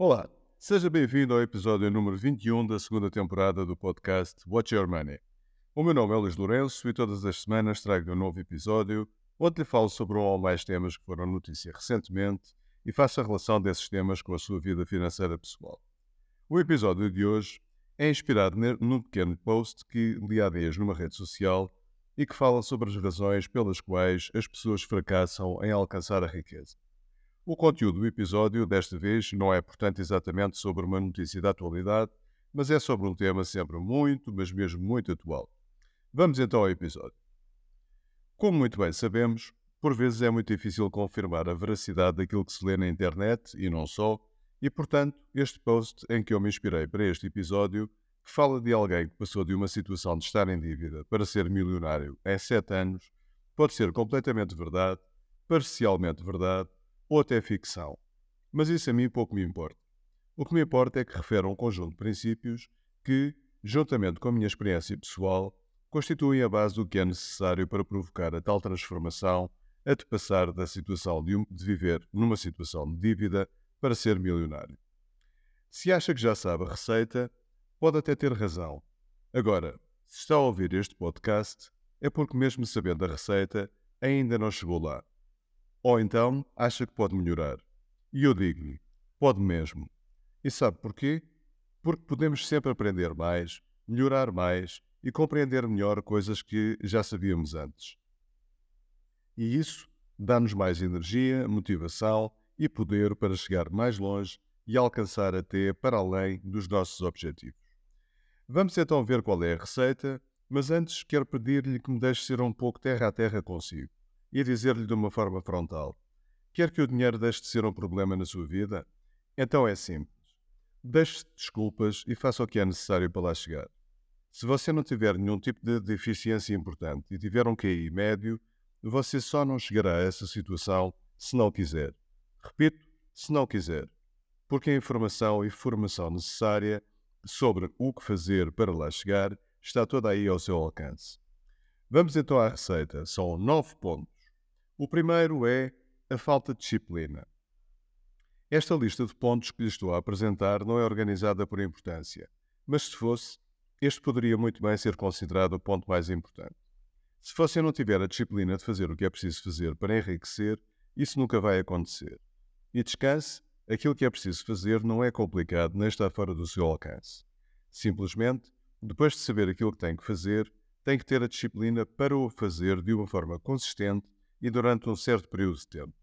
Olá, seja bem-vindo ao episódio número 21 da segunda temporada do podcast Watch Your Money. O meu nome é Luís Lourenço e todas as semanas trago um novo episódio onde lhe falo sobre um ou mais temas que foram notícia recentemente e faço a relação desses temas com a sua vida financeira pessoal. O episódio de hoje é inspirado num pequeno post que li há dias numa rede social e que fala sobre as razões pelas quais as pessoas fracassam em alcançar a riqueza. O conteúdo do episódio, desta vez, não é, portanto, exatamente sobre uma notícia da atualidade, mas é sobre um tema sempre muito, mas mesmo muito atual. Vamos então ao episódio. Como muito bem sabemos, por vezes é muito difícil confirmar a veracidade daquilo que se lê na internet e não só, e portanto, este post em que eu me inspirei para este episódio fala de alguém que passou de uma situação de estar em dívida para ser milionário em 7 anos, pode ser completamente verdade, parcialmente verdade ou até ficção. Mas isso a mim pouco me importa. O que me importa é que refere um conjunto de princípios que, juntamente com a minha experiência pessoal, constituem a base do que é necessário para provocar a tal transformação a de passar da situação de, um, de viver numa situação de dívida para ser milionário. Se acha que já sabe a receita, pode até ter razão. Agora, se está a ouvir este podcast, é porque, mesmo sabendo a receita, ainda não chegou lá. Ou então acha que pode melhorar. E eu digo-lhe: pode mesmo. E sabe porquê? Porque podemos sempre aprender mais, melhorar mais e compreender melhor coisas que já sabíamos antes. E isso dá-nos mais energia, motivação e poder para chegar mais longe e alcançar até para além dos nossos objetivos. Vamos então ver qual é a receita, mas antes quero pedir-lhe que me deixe ser um pouco terra a terra consigo e dizer-lhe de uma forma frontal: Quer que o dinheiro deixe de ser um problema na sua vida? Então é simples. Deixe desculpas e faça o que é necessário para lá chegar. Se você não tiver nenhum tipo de deficiência importante e tiver um QI médio, você só não chegará a essa situação se não quiser. Repito, se não quiser. Porque a informação e formação necessária sobre o que fazer para lá chegar está toda aí ao seu alcance. Vamos então à receita. São nove pontos. O primeiro é a falta de disciplina. Esta lista de pontos que lhe estou a apresentar não é organizada por importância, mas se fosse, este poderia muito bem ser considerado o ponto mais importante. Se você não tiver a disciplina de fazer o que é preciso fazer para enriquecer, isso nunca vai acontecer. E descanse, aquilo que é preciso fazer não é complicado nem está fora do seu alcance. Simplesmente, depois de saber aquilo que tem que fazer, tem que ter a disciplina para o fazer de uma forma consistente e durante um certo período de tempo.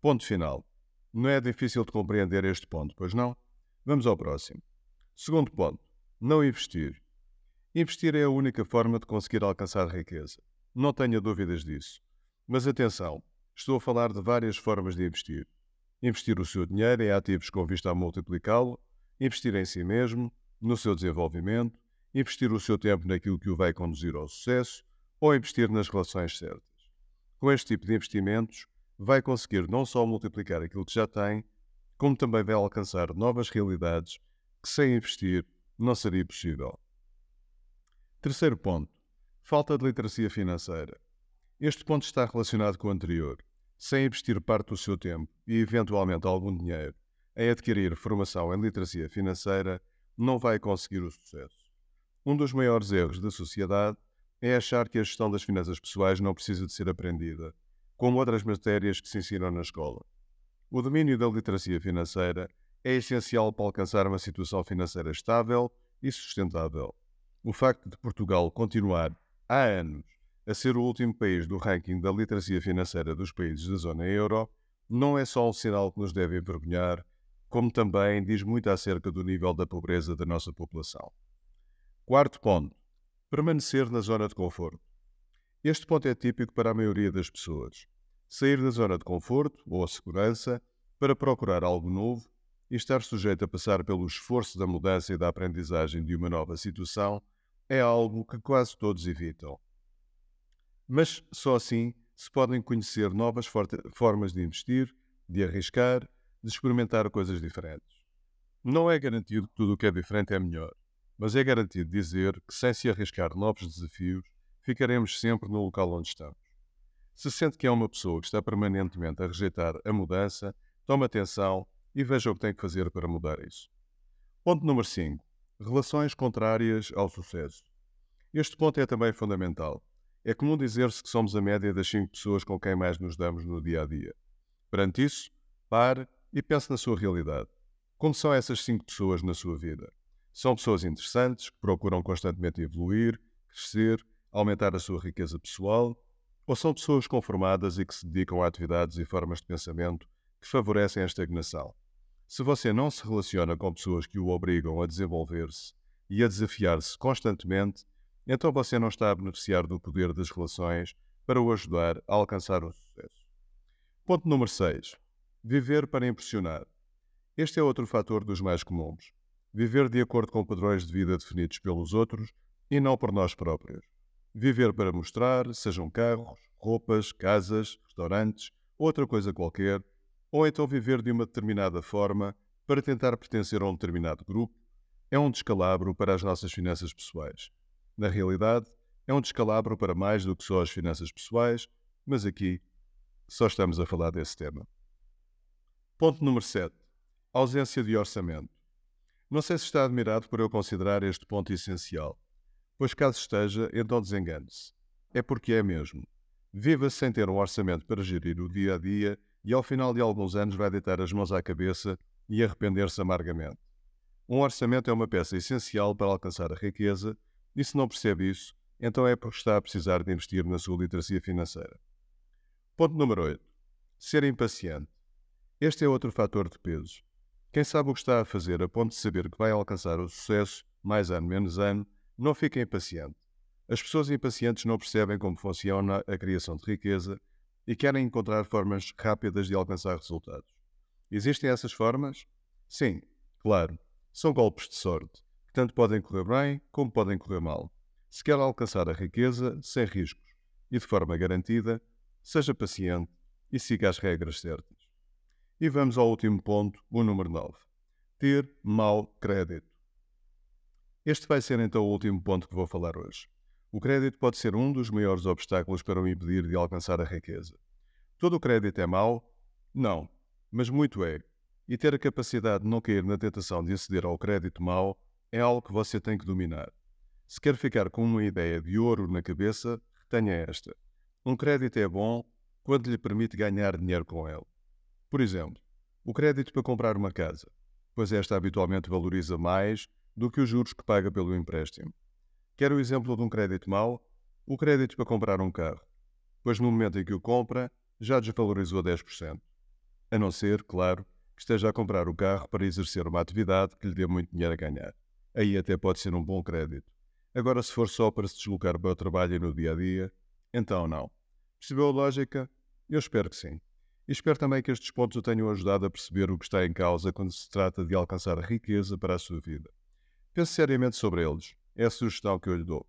Ponto final. Não é difícil de compreender este ponto, pois não? Vamos ao próximo. Segundo ponto. Não investir. Investir é a única forma de conseguir alcançar riqueza. Não tenha dúvidas disso. Mas atenção, estou a falar de várias formas de investir. Investir o seu dinheiro em ativos com vista a multiplicá-lo, investir em si mesmo, no seu desenvolvimento, investir o seu tempo naquilo que o vai conduzir ao sucesso ou investir nas relações certas. Com este tipo de investimentos, vai conseguir não só multiplicar aquilo que já tem, como também vai alcançar novas realidades que sem investir não seria possível. Terceiro ponto: falta de literacia financeira. Este ponto está relacionado com o anterior. Sem investir parte do seu tempo e eventualmente algum dinheiro em adquirir formação em literacia financeira, não vai conseguir o sucesso. Um dos maiores erros da sociedade é achar que a gestão das finanças pessoais não precisa de ser aprendida, como outras matérias que se ensinam na escola. O domínio da literacia financeira é essencial para alcançar uma situação financeira estável e sustentável. O facto de Portugal continuar, há anos, a ser o último país do ranking da literacia financeira dos países da zona euro não é só um sinal que nos deve envergonhar, como também diz muito acerca do nível da pobreza da nossa população. Quarto ponto permanecer na zona de conforto. Este ponto é típico para a maioria das pessoas. Sair da zona de conforto ou segurança para procurar algo novo e estar sujeito a passar pelo esforço da mudança e da aprendizagem de uma nova situação é algo que quase todos evitam. Mas só assim se podem conhecer novas formas de investir, de arriscar, de experimentar coisas diferentes. Não é garantido que tudo o que é diferente é melhor mas é garantido dizer que, sem se arriscar novos desafios, ficaremos sempre no local onde estamos. Se sente que é uma pessoa que está permanentemente a rejeitar a mudança, tome atenção e veja o que tem que fazer para mudar isso. Ponto número 5. Relações contrárias ao sucesso. Este ponto é também fundamental. É comum dizer-se que somos a média das 5 pessoas com quem mais nos damos no dia a dia. Perante isso, pare e pense na sua realidade. Como são essas 5 pessoas na sua vida? São pessoas interessantes, que procuram constantemente evoluir, crescer, aumentar a sua riqueza pessoal, ou são pessoas conformadas e que se dedicam a atividades e formas de pensamento que favorecem a estagnação? Se você não se relaciona com pessoas que o obrigam a desenvolver-se e a desafiar-se constantemente, então você não está a beneficiar do poder das relações para o ajudar a alcançar o sucesso. Ponto número 6. Viver para impressionar. Este é outro fator dos mais comuns. Viver de acordo com padrões de vida definidos pelos outros e não por nós próprios. Viver para mostrar, sejam carros, roupas, casas, restaurantes, outra coisa qualquer, ou então viver de uma determinada forma para tentar pertencer a um determinado grupo, é um descalabro para as nossas finanças pessoais. Na realidade, é um descalabro para mais do que só as finanças pessoais, mas aqui só estamos a falar desse tema. Ponto número 7. Ausência de orçamento. Não sei se está admirado por eu considerar este ponto essencial. Pois caso esteja, então desengane-se. É porque é mesmo. Viva sem ter um orçamento para gerir o dia a dia e ao final de alguns anos vai deitar as mãos à cabeça e arrepender-se amargamente. Um orçamento é uma peça essencial para alcançar a riqueza e se não percebe isso, então é porque está a precisar de investir na sua literacia financeira. Ponto número 8. Ser impaciente. Este é outro fator de peso. Quem sabe o que está a fazer a ponto de saber que vai alcançar o sucesso, mais ano menos ano, não fica impaciente. As pessoas impacientes não percebem como funciona a criação de riqueza e querem encontrar formas rápidas de alcançar resultados. Existem essas formas? Sim, claro. São golpes de sorte, que tanto podem correr bem como podem correr mal. Se quer alcançar a riqueza sem riscos e de forma garantida, seja paciente e siga as regras certas. E vamos ao último ponto, o número 9. Ter mau crédito. Este vai ser então o último ponto que vou falar hoje. O crédito pode ser um dos maiores obstáculos para o impedir de alcançar a riqueza. Todo o crédito é mau? Não, mas muito é. E ter a capacidade de não cair na tentação de aceder ao crédito mau é algo que você tem que dominar. Se quer ficar com uma ideia de ouro na cabeça, retenha esta. Um crédito é bom quando lhe permite ganhar dinheiro com ele. Por exemplo, o crédito para comprar uma casa, pois esta habitualmente valoriza mais do que os juros que paga pelo empréstimo. Quer o exemplo de um crédito mau? O crédito para comprar um carro, pois no momento em que o compra, já desvalorizou 10%. A não ser, claro, que esteja a comprar o carro para exercer uma atividade que lhe dê muito dinheiro a ganhar. Aí até pode ser um bom crédito. Agora, se for só para se deslocar para o trabalho e no dia a dia, então não. Percebeu a lógica? Eu espero que sim. E espero também que estes pontos o tenham ajudado a perceber o que está em causa quando se trata de alcançar a riqueza para a sua vida. Pense seriamente sobre eles. É a sugestão que eu lhe dou.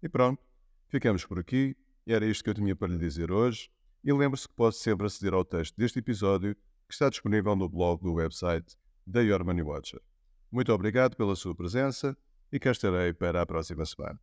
E pronto, ficamos por aqui. Era isto que eu tinha para lhe dizer hoje. E lembre-se que pode sempre aceder ao texto deste episódio que está disponível no blog do website da Your Money Watcher. Muito obrigado pela sua presença e cá estarei para a próxima semana.